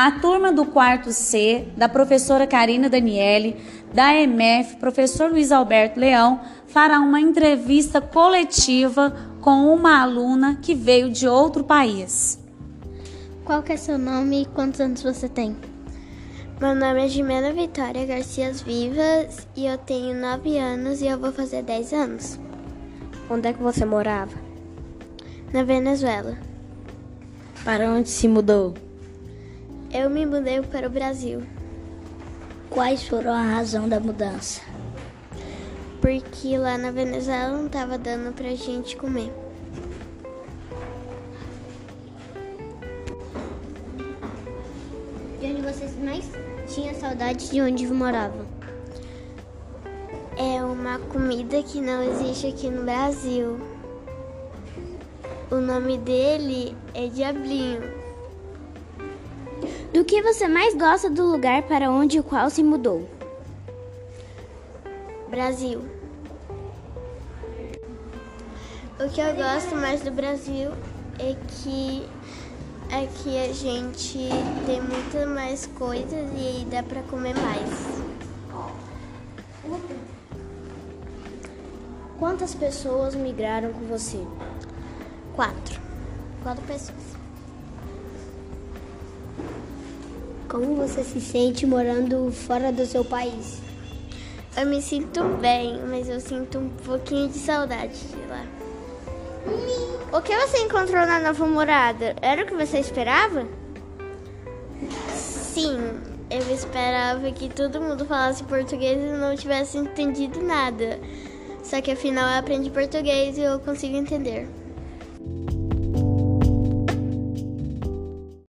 A turma do quarto C, da professora Karina Daniele, da EMF, professor Luiz Alberto Leão, fará uma entrevista coletiva com uma aluna que veio de outro país. Qual que é seu nome e quantos anos você tem? Meu nome é Jimena Vitória Garcia Vivas e eu tenho 9 anos e eu vou fazer 10 anos. Onde é que você morava? Na Venezuela. Para onde se mudou? Eu me mudei para o Brasil. Quais foram a razão da mudança? Porque lá na Venezuela não estava dando pra gente comer. De onde vocês mais tinham saudade de onde moravam? É uma comida que não existe aqui no Brasil. O nome dele é Diablinho. Do que você mais gosta do lugar para onde o qual se mudou? Brasil. O que eu gosto mais do Brasil é que aqui a gente tem muitas mais coisas e dá para comer mais. Quantas pessoas migraram com você? Quatro. Quatro pessoas. Como você se sente morando fora do seu país? Eu me sinto bem, mas eu sinto um pouquinho de saudade de lá. O que você encontrou na nova morada? Era o que você esperava? Sim, eu esperava que todo mundo falasse português e não tivesse entendido nada. Só que afinal eu aprendi português e eu consigo entender.